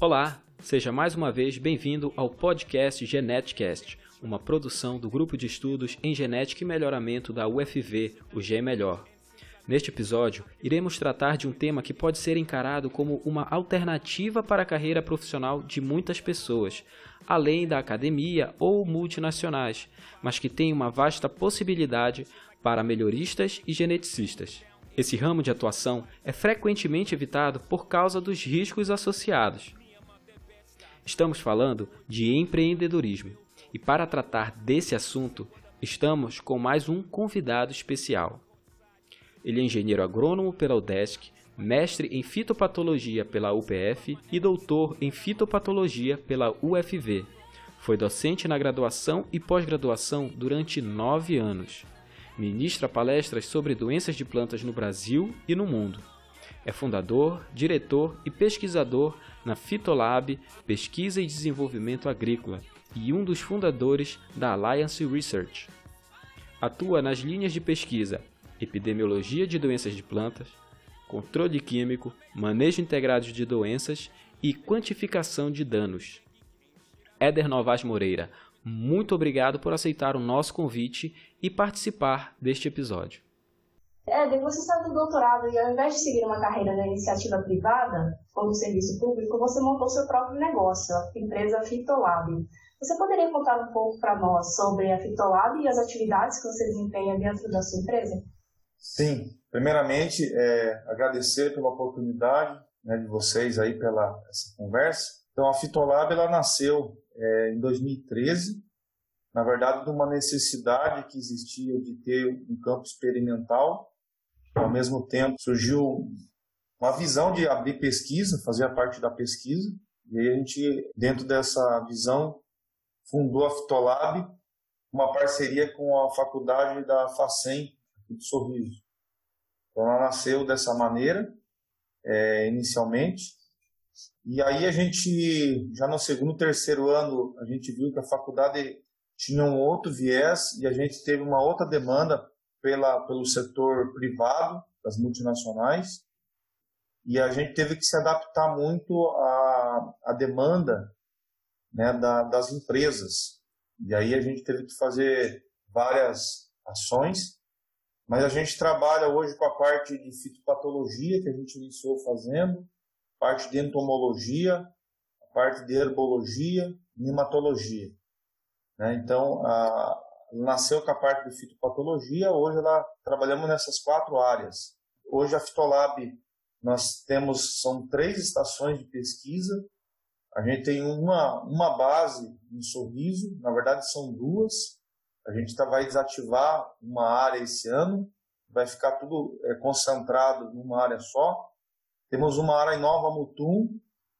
Olá, seja mais uma vez bem-vindo ao podcast Geneticast, uma produção do Grupo de Estudos em Genética e Melhoramento da UFV, o G Melhor. Neste episódio, iremos tratar de um tema que pode ser encarado como uma alternativa para a carreira profissional de muitas pessoas, além da academia ou multinacionais, mas que tem uma vasta possibilidade para melhoristas e geneticistas. Esse ramo de atuação é frequentemente evitado por causa dos riscos associados. Estamos falando de empreendedorismo e, para tratar desse assunto, estamos com mais um convidado especial. Ele é engenheiro agrônomo pela UDESC, mestre em fitopatologia pela UPF e doutor em fitopatologia pela UFV. Foi docente na graduação e pós-graduação durante nove anos. Ministra palestras sobre doenças de plantas no Brasil e no mundo. É fundador, diretor e pesquisador na Fitolab Pesquisa e Desenvolvimento Agrícola e um dos fundadores da Alliance Research. Atua nas linhas de pesquisa epidemiologia de doenças de plantas, controle químico, manejo integrado de doenças e quantificação de danos. Éder Novas Moreira, muito obrigado por aceitar o nosso convite e participar deste episódio. Éder, você saiu do doutorado e ao invés de seguir uma carreira na iniciativa privada, como serviço público, você montou seu próprio negócio, a empresa Fitolab. Você poderia contar um pouco para nós sobre a Fitolab e as atividades que você desempenha dentro da sua empresa? Sim, primeiramente é, agradecer pela oportunidade né, de vocês aí pela essa conversa. Então a Fitolab ela nasceu é, em 2013, na verdade de uma necessidade que existia de ter um campo experimental. Ao mesmo tempo surgiu uma visão de abrir pesquisa, fazer a parte da pesquisa. E aí a gente, dentro dessa visão, fundou a Fitolab, uma parceria com a faculdade da FACEM, de sorriso. Então ela nasceu dessa maneira, é, inicialmente, e aí a gente, já no segundo, terceiro ano, a gente viu que a faculdade tinha um outro viés e a gente teve uma outra demanda pela, pelo setor privado, das multinacionais, e a gente teve que se adaptar muito à, à demanda né, da, das empresas. E aí a gente teve que fazer várias ações mas a gente trabalha hoje com a parte de fitopatologia, que a gente iniciou fazendo, parte de entomologia, parte de herbologia, nematologia. Né? Então, a, nasceu com a parte de fitopatologia, hoje ela, trabalhamos nessas quatro áreas. Hoje a Fitolab, nós temos, são três estações de pesquisa, a gente tem uma, uma base em Sorriso, na verdade são duas, a gente tá, vai desativar uma área esse ano, vai ficar tudo é, concentrado numa área só. Temos uma área em Nova Mutum,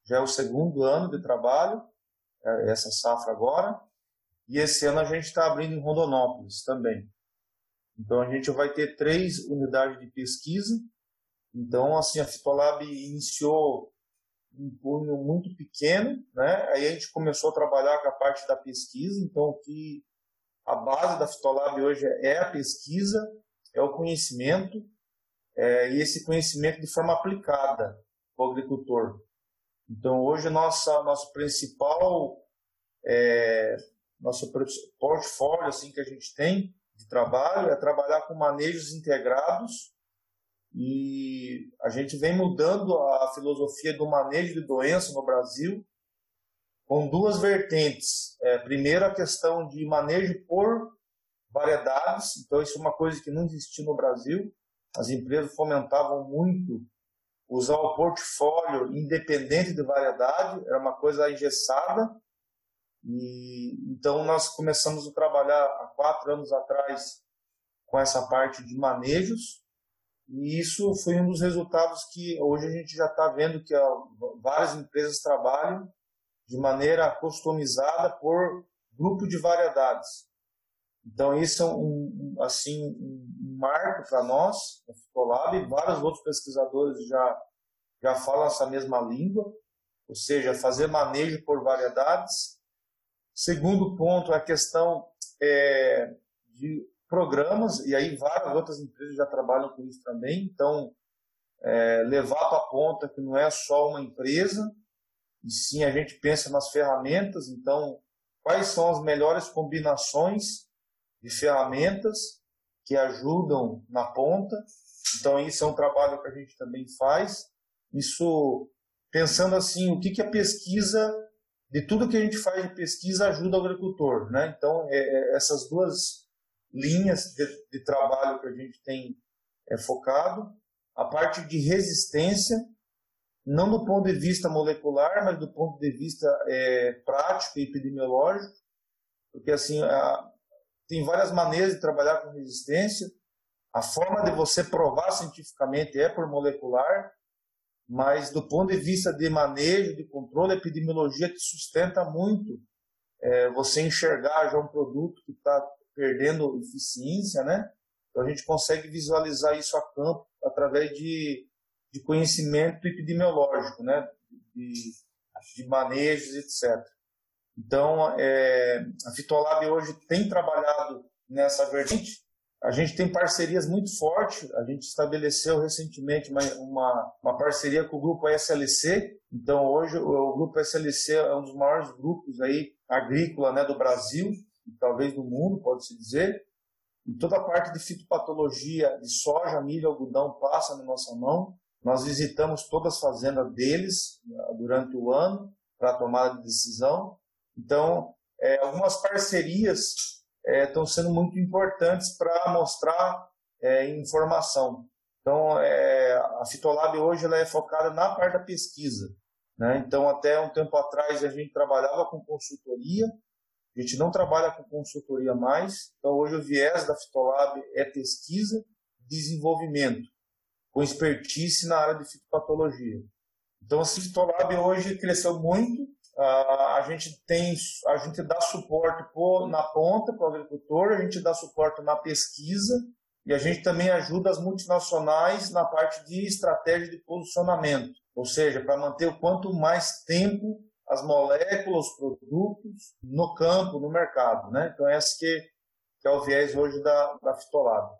já é o segundo ano de trabalho, é, essa safra agora. E esse ano a gente está abrindo em Rondonópolis também. Então a gente vai ter três unidades de pesquisa. Então, assim, a Fitolab iniciou um punho muito pequeno, né? Aí a gente começou a trabalhar com a parte da pesquisa. Então, que a base da Fitolab hoje é a pesquisa, é o conhecimento, é, e esse conhecimento de forma aplicada para o agricultor. Então, hoje, nossa, nosso principal é, nosso portfólio assim, que a gente tem de trabalho é trabalhar com manejos integrados e a gente vem mudando a filosofia do manejo de doença no Brasil com duas vertentes. É, primeiro, a questão de manejo por variedades, então isso é uma coisa que não existia no Brasil. As empresas fomentavam muito usar o portfólio independente de variedade, era uma coisa engessada. E então nós começamos a trabalhar há quatro anos atrás com essa parte de manejos e isso foi um dos resultados que hoje a gente já está vendo que várias empresas trabalham de maneira customizada por grupo de variedades. Então isso é um, assim um marco para nós, a Fitolab, e vários outros pesquisadores já já falam essa mesma língua, ou seja, fazer manejo por variedades. Segundo ponto a questão é, de programas, e aí várias outras empresas já trabalham com isso também. Então, é, levar para a ponta que não é só uma empresa, e sim a gente pensa nas ferramentas. Então, quais são as melhores combinações de ferramentas que ajudam na ponta? Então, isso é um trabalho que a gente também faz. Isso pensando assim, o que, que a pesquisa, de tudo que a gente faz de pesquisa, ajuda o agricultor. Né? Então, é, é, essas duas linhas de, de, trabalho que a gente tem é, focado, a parte de resistência, não do ponto de vista molecular, mas do ponto de vista é, prático e epidemiológico, porque assim a, tem várias maneiras de trabalhar com resistência. A forma de você provar cientificamente é por molecular, mas do ponto de vista de manejo, de controle, epidemiologia que sustenta muito é, você enxergar já um produto que está perdendo eficiência, né? Então a gente consegue visualizar isso a campo através de, de conhecimento epidemiológico, né? De, de manejos, etc. Então, é, a Fitolab hoje tem trabalhado nessa vertente a gente tem parcerias muito fortes. A gente estabeleceu recentemente uma, uma, uma, parceria com o grupo SLC. Então, hoje, o, grupo SLC é um dos maiores grupos aí agrícola né, do Brasil, e talvez do mundo, pode-se dizer. E toda a parte de fitopatologia de soja, milho, algodão passa na nossa mão. Nós visitamos todas as fazendas deles né, durante o ano para tomar decisão. Então, é, algumas parcerias estão sendo muito importantes para mostrar é, informação. Então, é, a Fitolab hoje ela é focada na parte da pesquisa. Né? Então, até um tempo atrás, a gente trabalhava com consultoria, a gente não trabalha com consultoria mais. Então, hoje o viés da Fitolab é pesquisa, desenvolvimento, com expertise na área de fitopatologia. Então, a Fitolab hoje cresceu muito, a gente tem, a gente dá suporte na ponta para o agricultor, a gente dá suporte na pesquisa e a gente também ajuda as multinacionais na parte de estratégia de posicionamento, ou seja, para manter o quanto mais tempo as moléculas, os produtos no campo, no mercado, né? Então esse que, que é o viés hoje da, da Fitolab.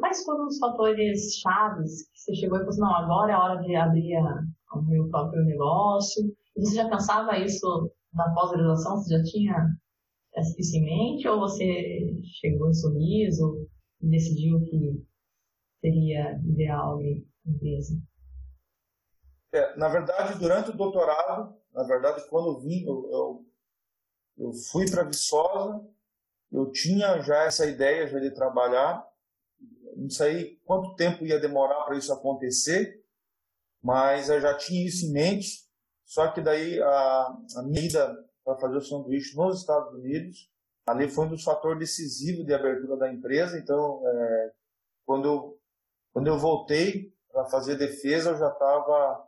Quais foram os fatores chaves que você chegou e falou assim, não, agora é a hora de abrir a, o meu próprio negócio, você já pensava isso na pós-graduação? Você já tinha isso em mente? Ou você chegou em sorriso e decidiu que seria ideal a empresa? É, na verdade, durante o doutorado, na verdade, quando eu vim, eu, eu, eu fui para Viçosa, eu tinha já essa ideia já de trabalhar, não sei quanto tempo ia demorar para isso acontecer, mas eu já tinha isso em mente. Só que daí a, a minha ida para fazer o sanduíche nos Estados Unidos, ali foi um dos fatores decisivos de abertura da empresa. Então, é, quando, eu, quando eu voltei para fazer defesa, eu já estava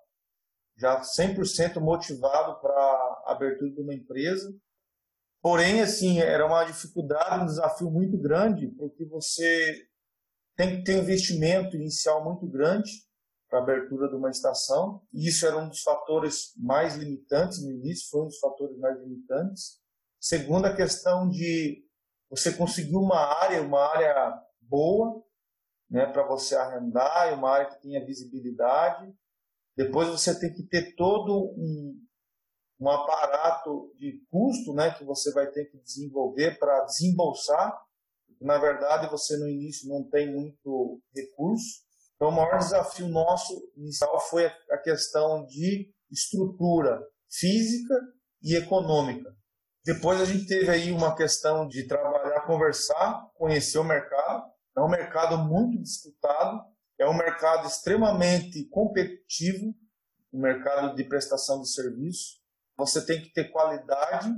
já 100% motivado para a abertura de uma empresa. Porém, assim, era uma dificuldade, um desafio muito grande, porque você tem que ter um investimento inicial muito grande para a abertura de uma estação. E isso era um dos fatores mais limitantes no início, foi um dos fatores mais limitantes. Segundo, a questão de você conseguir uma área, uma área boa, né, para você arrendar, uma área que tenha visibilidade. Depois você tem que ter todo um, um aparato de custo né, que você vai ter que desenvolver para desembolsar. Na verdade, você no início não tem muito recurso. Então, o maior desafio nosso inicial foi a questão de estrutura física e econômica. Depois a gente teve aí uma questão de trabalhar, conversar, conhecer o mercado. É um mercado muito disputado, é um mercado extremamente competitivo, o um mercado de prestação de serviço. Você tem que ter qualidade.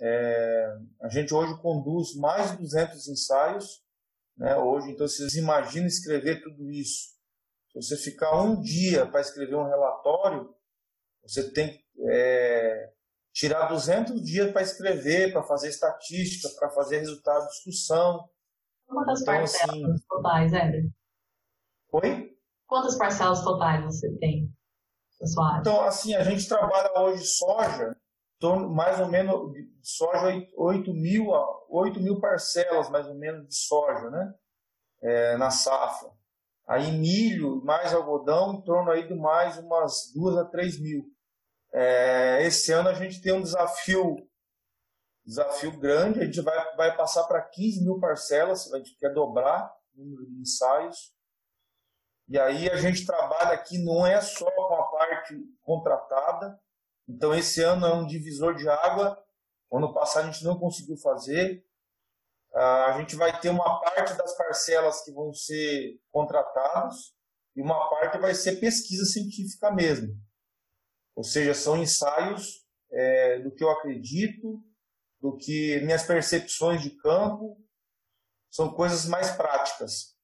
É, a gente hoje conduz mais de 200 ensaios. Né, hoje, então, vocês imaginam escrever tudo isso você ficar um dia para escrever um relatório, você tem que é, tirar 200 dias para escrever, para fazer estatística, para fazer resultado de discussão. Quantas então, parcelas assim... totais, Éder? Oi? Quantas parcelas totais você tem? Então, assim, a gente trabalha hoje soja, mais ou menos, soja 8 mil, 8 mil parcelas, mais ou menos, de soja, né? É, na safra. Aí milho mais algodão em torno aí de mais umas duas a três mil. É, esse ano a gente tem um desafio desafio grande, a gente vai, vai passar para 15 mil parcelas, a gente quer dobrar o número de ensaios. E aí a gente trabalha aqui não é só com a parte contratada, então esse ano é um divisor de água, ano passado a gente não conseguiu fazer, a gente vai ter uma parte das parcelas que vão ser contratadas e uma parte vai ser pesquisa científica mesmo. Ou seja, são ensaios é, do que eu acredito, do que minhas percepções de campo, são coisas mais práticas.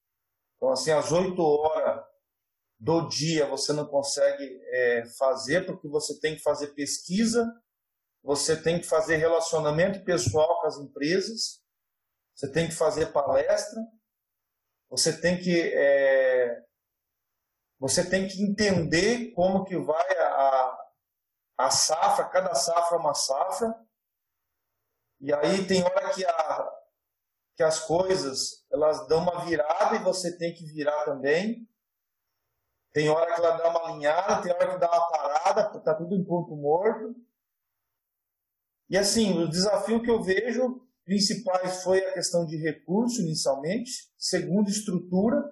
Então, assim, às 8 horas do dia você não consegue é, fazer, porque você tem que fazer pesquisa, você tem que fazer relacionamento pessoal com as empresas, você tem que fazer palestra, você tem que é, você tem que entender como que vai a, a safra, cada safra é uma safra, e aí tem hora que, a, que as coisas elas dão uma virada e você tem que virar também. Tem hora que ela dá uma alinhada, tem hora que dá uma parada, está tudo em ponto morto. E assim, o desafio que eu vejo principais foi a questão de recurso inicialmente, segundo estrutura,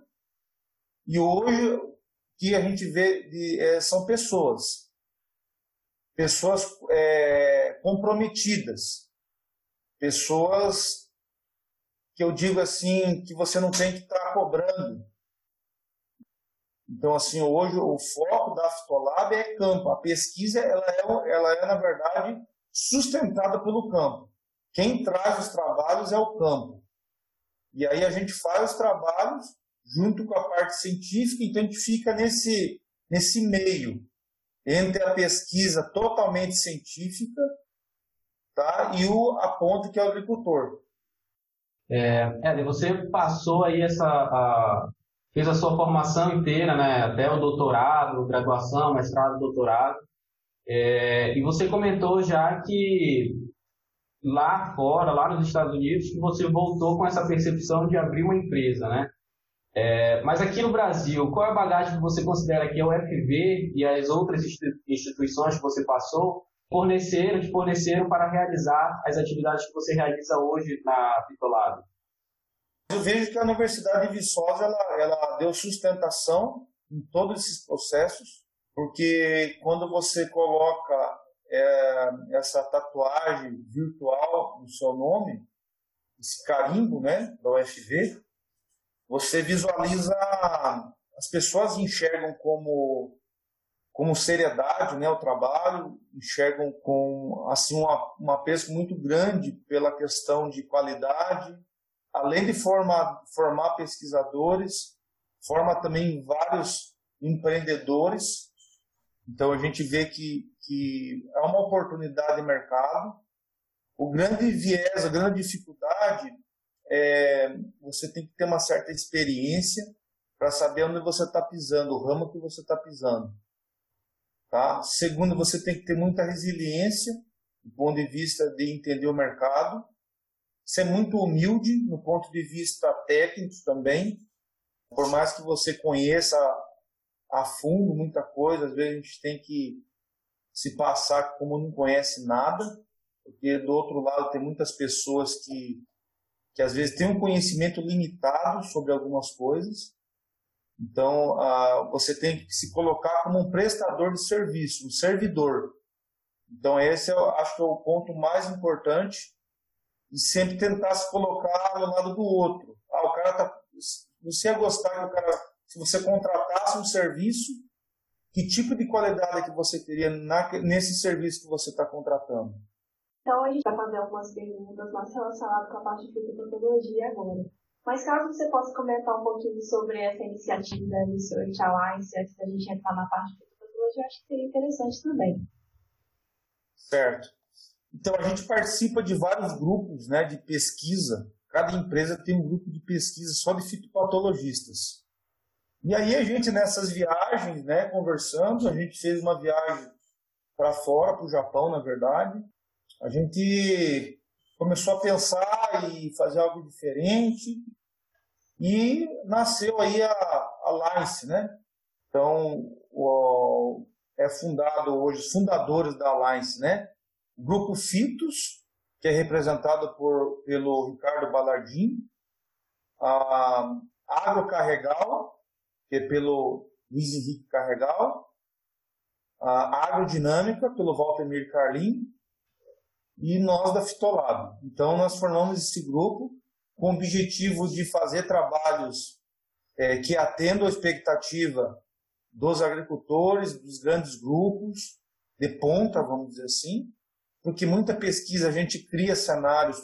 e hoje o que a gente vê de, é, são pessoas, pessoas é, comprometidas, pessoas que eu digo assim que você não tem que estar tá cobrando. Então assim hoje o foco da Fitolab é campo, a pesquisa ela é, ela é na verdade sustentada pelo campo. Quem traz os trabalhos é o campo. E aí a gente faz os trabalhos junto com a parte científica, então a gente fica nesse, nesse meio entre a pesquisa totalmente científica tá, e o, a ponta que é o agricultor. É, você passou aí essa, a, fez a sua formação inteira, né, até o doutorado, graduação, mestrado, doutorado, é, e você comentou já que lá fora, lá nos Estados Unidos, que você voltou com essa percepção de abrir uma empresa, né? É, mas aqui no Brasil, qual é a bagagem que você considera que é o FV e as outras instituições que você passou forneceram, te forneceram para realizar as atividades que você realiza hoje na Pitolab? Eu vejo que a Universidade de Viçosa ela, ela deu sustentação em todos esses processos, porque quando você coloca é, essa tatuagem virtual no seu nome, esse carimbo né, da UFV, você visualiza, as pessoas enxergam como, como seriedade né, o trabalho, enxergam com assim, uma, uma peso muito grande pela questão de qualidade, além de formar, formar pesquisadores, forma também vários empreendedores. Então a gente vê que que é uma oportunidade de mercado. O grande viés, a grande dificuldade é você tem que ter uma certa experiência para saber onde você está pisando, o ramo que você está pisando. Tá? Segundo, você tem que ter muita resiliência do ponto de vista de entender o mercado. Ser muito humilde no ponto de vista técnico também. Por mais que você conheça a fundo muita coisa, às vezes a gente tem que se passar como não conhece nada, porque do outro lado tem muitas pessoas que, que às vezes têm um conhecimento limitado sobre algumas coisas. Então, ah, você tem que se colocar como um prestador de serviço, um servidor. Então, esse eu acho que é o ponto mais importante e sempre tentar se colocar ao lado do outro. Ah, o cara tá, você ia gostar que o cara, se você contratasse um serviço que tipo de qualidade que você teria na, nesse serviço que você está contratando? Então, a gente vai fazer algumas perguntas mais relacionadas com a parte de fitopatologia agora. Mas caso você possa comentar um pouquinho sobre essa iniciativa da Research Alliance antes da gente entrar na parte de fitopatologia, acho que seria interessante também. Certo. Então, a gente participa de vários grupos né, de pesquisa. Cada empresa tem um grupo de pesquisa só de fitopatologistas. E aí a gente nessas viagens, né, conversando, a gente fez uma viagem para fora, para o Japão, na verdade. A gente começou a pensar e fazer algo diferente e nasceu aí a Alliance, né? Então, o, é fundado hoje, os fundadores da Alliance, né? O grupo Fitos, que é representado por, pelo Ricardo Balardim, a Agrocarregal, que é pelo Luiz Henrique Carregal, a Agrodinâmica, pelo Walter Carlim, e nós da Fitolab. Então, nós formamos esse grupo com o objetivo de fazer trabalhos é, que atendam a expectativa dos agricultores, dos grandes grupos, de ponta, vamos dizer assim, porque muita pesquisa a gente cria cenários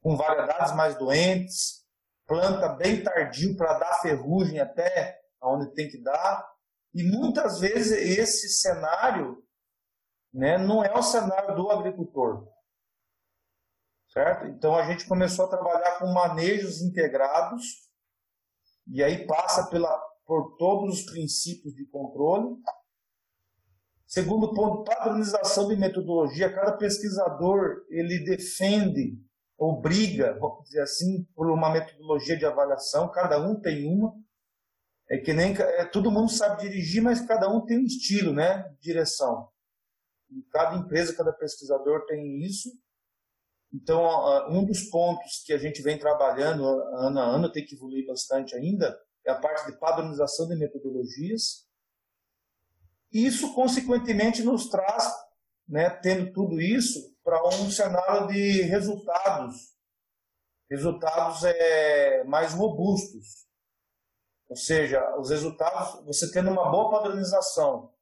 com variedades mais doentes, planta bem tardio para dar ferrugem até onde tem que dar, e muitas vezes esse cenário né, não é o cenário do agricultor. Certo? Então a gente começou a trabalhar com manejos integrados, e aí passa pela, por todos os princípios de controle. Segundo ponto, padronização de metodologia. Cada pesquisador ele defende ou briga, vamos dizer assim, por uma metodologia de avaliação. Cada um tem uma. É que nem é, todo mundo sabe dirigir, mas cada um tem um estilo, né, de direção. E cada empresa, cada pesquisador tem isso. Então, um dos pontos que a gente vem trabalhando ano a ano, tem que evoluir bastante ainda, é a parte de padronização de metodologias. Isso, consequentemente, nos traz, né, tendo tudo isso, para um cenário de resultados, resultados é, mais robustos. Ou seja, os resultados, você tendo uma boa padronização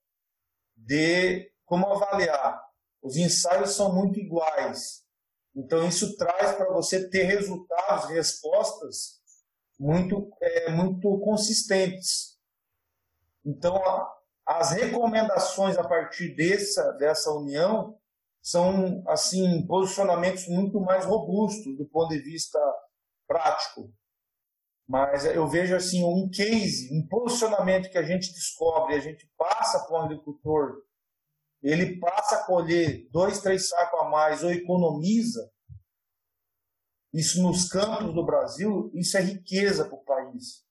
de como avaliar. Os ensaios são muito iguais. Então, isso traz para você ter resultados, respostas muito, é, muito consistentes. Então, as recomendações a partir dessa, dessa união são assim posicionamentos muito mais robustos do ponto de vista prático. Mas eu vejo assim um case, um posicionamento que a gente descobre, a gente passa para o agricultor, ele passa a colher dois, três sacos a mais ou economiza, isso nos campos do Brasil, isso é riqueza para o país.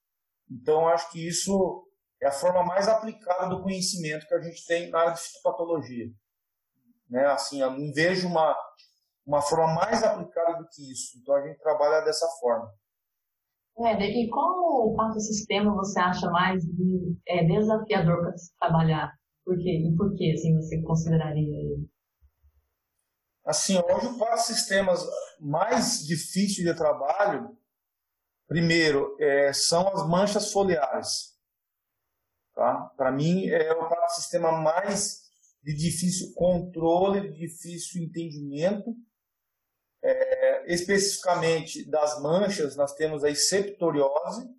Então, acho que isso é a forma mais aplicada do conhecimento que a gente tem na área de fitopatologia. Né? Assim, eu não vejo uma, uma forma mais aplicada do que isso. Então, a gente trabalha dessa forma. É, e qual parte sistema você acha mais é, desafiador para se trabalhar? Por quê? E por que assim, você consideraria ele? Assim, hoje o quatro sistemas mais difíceis de trabalho, primeiro, é, são as manchas foliares. Tá? Para mim, é o quatro sistema mais de difícil controle, de difícil entendimento. É, especificamente das manchas, nós temos aí septoriose,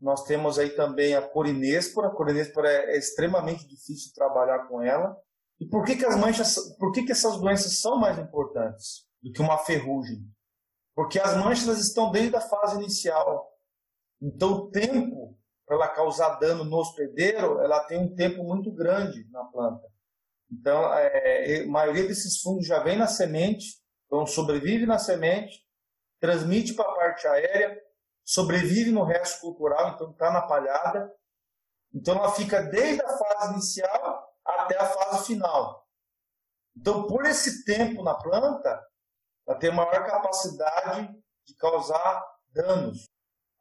nós temos aí também a corinéspora. A corinéspora é, é extremamente difícil trabalhar com ela. E por que, que as manchas, por que, que essas doenças são mais importantes do que uma ferrugem? Porque as manchas estão desde a fase inicial. Então o tempo para ela causar dano no hospedeiro, ela tem um tempo muito grande na planta. Então é, a maioria desses fungos já vem na semente, então sobrevive na semente, transmite para a parte aérea, sobrevive no resto cultural, então está na palhada. Então ela fica desde a fase inicial até a fase final. Então, por esse tempo na planta, ela tem maior capacidade de causar danos.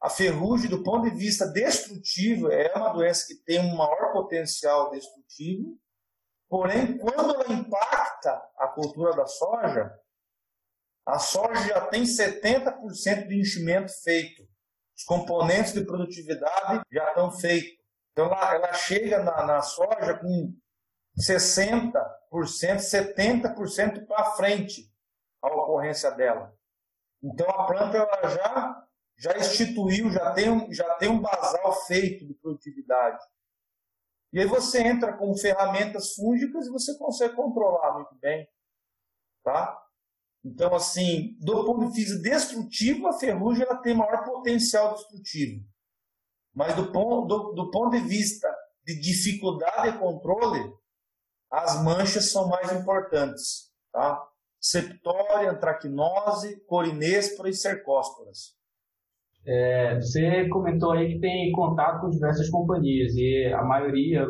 A ferrugem, do ponto de vista destrutivo, é uma doença que tem um maior potencial destrutivo, porém, quando ela impacta a cultura da soja, a soja já tem 70% de enchimento feito. Os componentes de produtividade já estão feitos. Então, ela, ela chega na, na soja com 60%, 70% para frente a ocorrência dela. Então a planta ela já, já instituiu, já tem, um, já tem um basal feito de produtividade. E aí você entra com ferramentas fúngicas e você consegue controlar muito bem. Tá? Então, assim, do ponto de vista destrutivo, a ferrugem ela tem maior potencial destrutivo. Mas do ponto, do, do ponto de vista de dificuldade de controle, as manchas são mais importantes, tá? Septória, antracnose, corinéspora e cercósporas. É, você comentou aí que tem contato com diversas companhias e a maioria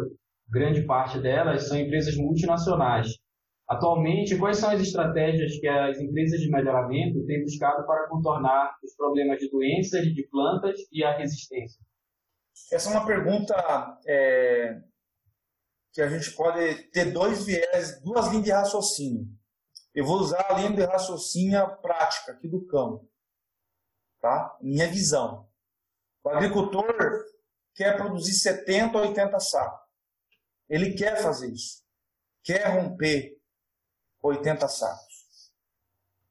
grande parte delas são empresas multinacionais. Atualmente, quais são as estratégias que as empresas de melhoramento têm buscado para contornar os problemas de doenças de plantas e a resistência? Essa é uma pergunta é, que a gente pode ter dois viés, duas linhas de raciocínio. Eu vou usar a linha de raciocínio prática aqui do campo, tá? Minha visão. O agricultor quer produzir 70, 80 sacos. Ele quer fazer isso. Quer romper 80 sacos.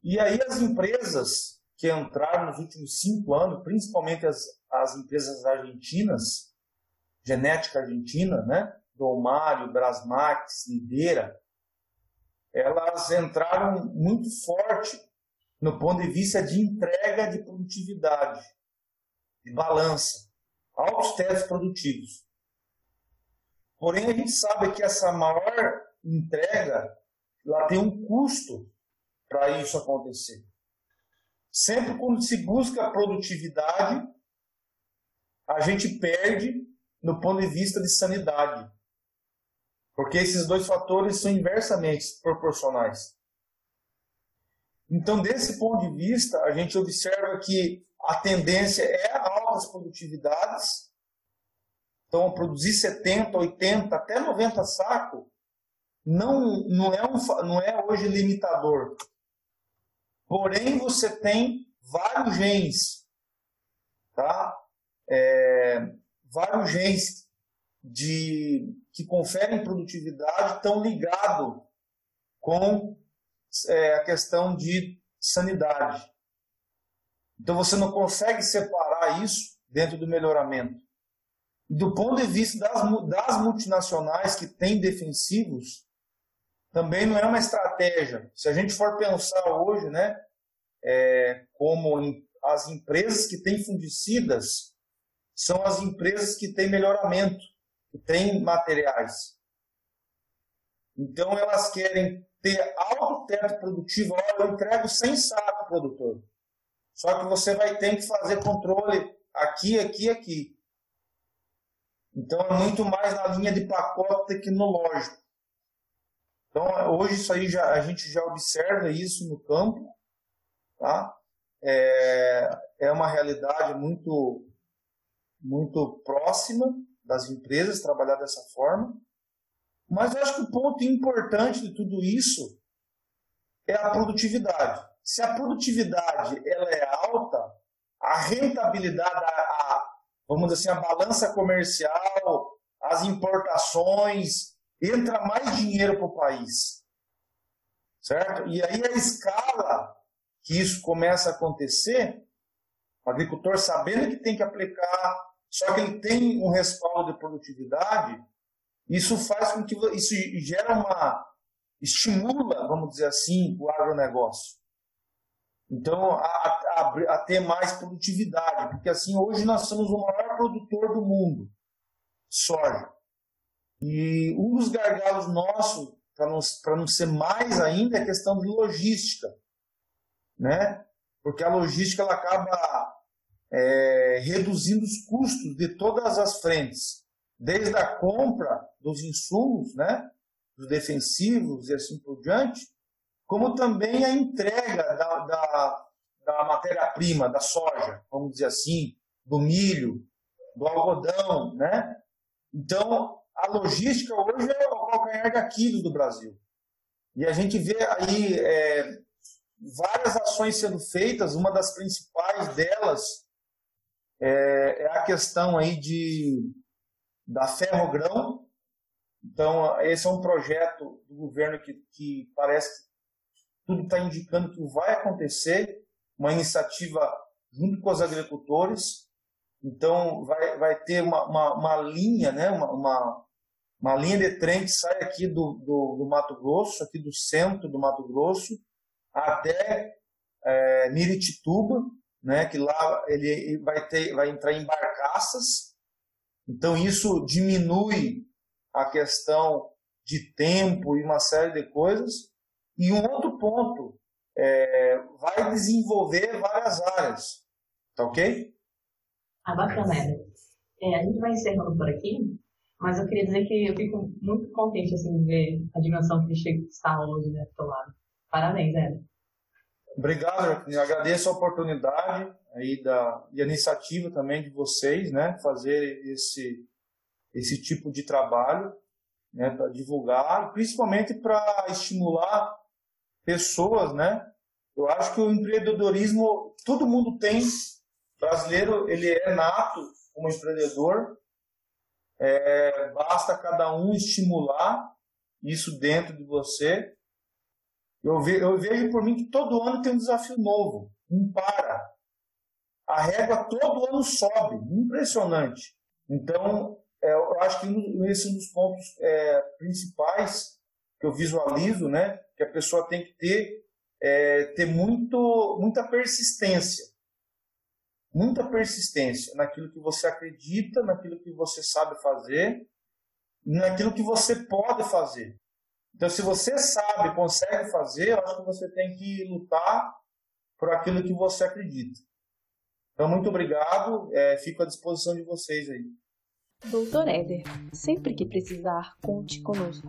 E aí as empresas que entraram nos últimos cinco anos, principalmente as, as empresas argentinas, genética argentina, né? Domário, Brasmax, Lideira, elas entraram muito forte no ponto de vista de entrega de produtividade, de balança, altos testes produtivos. Porém, a gente sabe que essa maior entrega ela tem um custo para isso acontecer. Sempre quando se busca produtividade, a gente perde no ponto de vista de sanidade. Porque esses dois fatores são inversamente proporcionais. Então, desse ponto de vista, a gente observa que a tendência é altas produtividades. Então, produzir 70, 80, até 90 sacos não, não, é um, não é hoje limitador. Porém, você tem vários genes, tá? É, vários genes de, que conferem produtividade estão ligados com é, a questão de sanidade. Então você não consegue separar isso dentro do melhoramento. Do ponto de vista das, das multinacionais que têm defensivos, também não é uma estratégia. Se a gente for pensar hoje, né, é, como em, as empresas que têm fungicidas são as empresas que têm melhoramento, que têm materiais. Então elas querem ter alto teto produtivo. Olha, eu entrego sem saco, produtor. Só que você vai ter que fazer controle aqui, aqui, aqui. Então é muito mais na linha de pacote tecnológico. Então, hoje isso aí já, a gente já observa isso no campo, tá? É, é uma realidade muito, muito próxima das empresas trabalhar dessa forma. Mas eu acho que o ponto importante de tudo isso é a produtividade. Se a produtividade ela é alta, a rentabilidade, a, a, vamos dizer assim, a balança comercial, as importações, entra mais dinheiro para o país. Certo? E aí a escala que isso começa a acontecer, o agricultor sabendo que tem que aplicar, só que ele tem um respaldo de produtividade, isso faz com que isso gera uma estimula, vamos dizer assim, o agronegócio. Então, a, a, a, ter mais produtividade, porque assim, hoje nós somos o maior produtor do mundo, soja. E um dos gargalos nossos, para não, não ser mais ainda, é a questão de logística. Né? Porque a logística ela acaba é, reduzindo os custos de todas as frentes, desde a compra dos insumos, né? dos defensivos e assim por diante, como também a entrega da, da, da matéria-prima, da soja, vamos dizer assim, do milho, do algodão, né? Então, a logística hoje é o calcanhar de Aquiles do Brasil. E a gente vê aí é, várias ações sendo feitas, uma das principais delas é, é a questão aí de, da ferrogrão. Então, esse é um projeto do governo que, que parece que tudo está indicando que vai acontecer, uma iniciativa junto com os agricultores. Então, vai, vai ter uma, uma, uma linha, né, uma, uma, uma linha de trem que sai aqui do, do, do Mato Grosso, aqui do centro do Mato Grosso, até é, Miritituba, né, que lá ele vai, ter, vai entrar em barcaças. Então, isso diminui a questão de tempo e uma série de coisas. E um outro ponto, é, vai desenvolver várias áreas. Tá ok? Ah, bacana, É, a gente vai encerrando por aqui. Mas eu queria dizer que eu fico muito contente assim, de ver a dimensão que está hoje né, do lado. Parabéns, Ed. Obrigado, eu agradeço a oportunidade aí da, e a iniciativa também de vocês, né, fazer esse, esse tipo de trabalho, né, para divulgar, principalmente para estimular pessoas, né, eu acho que o empreendedorismo, todo mundo tem, brasileiro, ele é nato como empreendedor, é, basta cada um estimular isso dentro de você. Eu, ve, eu vejo por mim que todo ano tem um desafio novo, não para. A régua todo ano sobe, impressionante. Então, é, eu acho que esse é um dos pontos é, principais que eu visualizo, né, que a pessoa tem que ter é, ter muito, muita persistência. Muita persistência naquilo que você acredita, naquilo que você sabe fazer, naquilo que você pode fazer. Então, se você sabe, consegue fazer, eu acho que você tem que lutar por aquilo que você acredita. Então, muito obrigado. É, fico à disposição de vocês aí. Doutor Éder, sempre que precisar, conte conosco.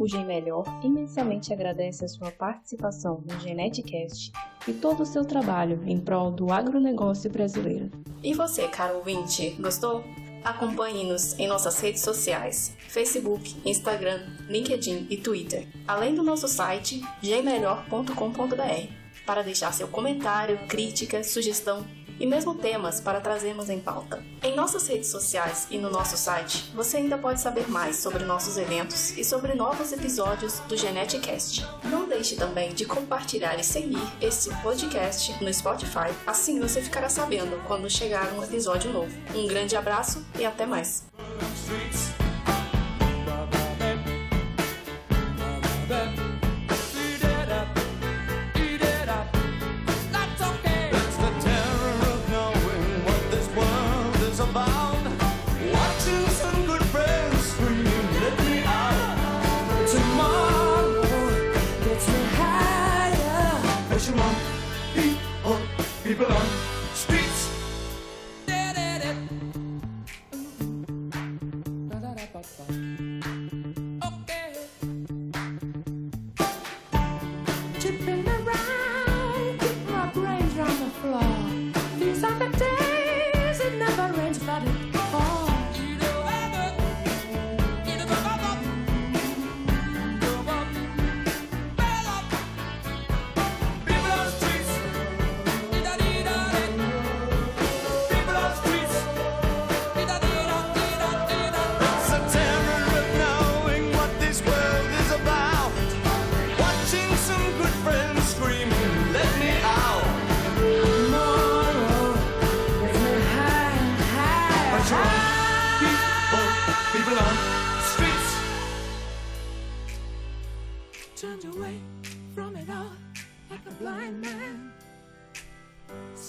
O Gen Melhor imensamente agradece a sua participação no Geneticast e todo o seu trabalho em prol do agronegócio brasileiro. E você, caro ouvinte, gostou? Acompanhe-nos em nossas redes sociais: Facebook, Instagram, LinkedIn e Twitter, além do nosso site gmelhor.com.br, para deixar seu comentário, crítica, sugestão e mesmo temas para trazermos em pauta. Em nossas redes sociais e no nosso site, você ainda pode saber mais sobre nossos eventos e sobre novos episódios do Geneticast. Não deixe também de compartilhar e seguir esse podcast no Spotify, assim você ficará sabendo quando chegar um episódio novo. Um grande abraço e até mais! Bye.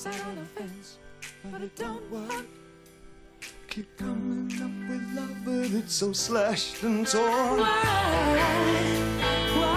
sat on offense, but it don't work. Keep coming up with love, but it's so slashed and torn. Why? Why?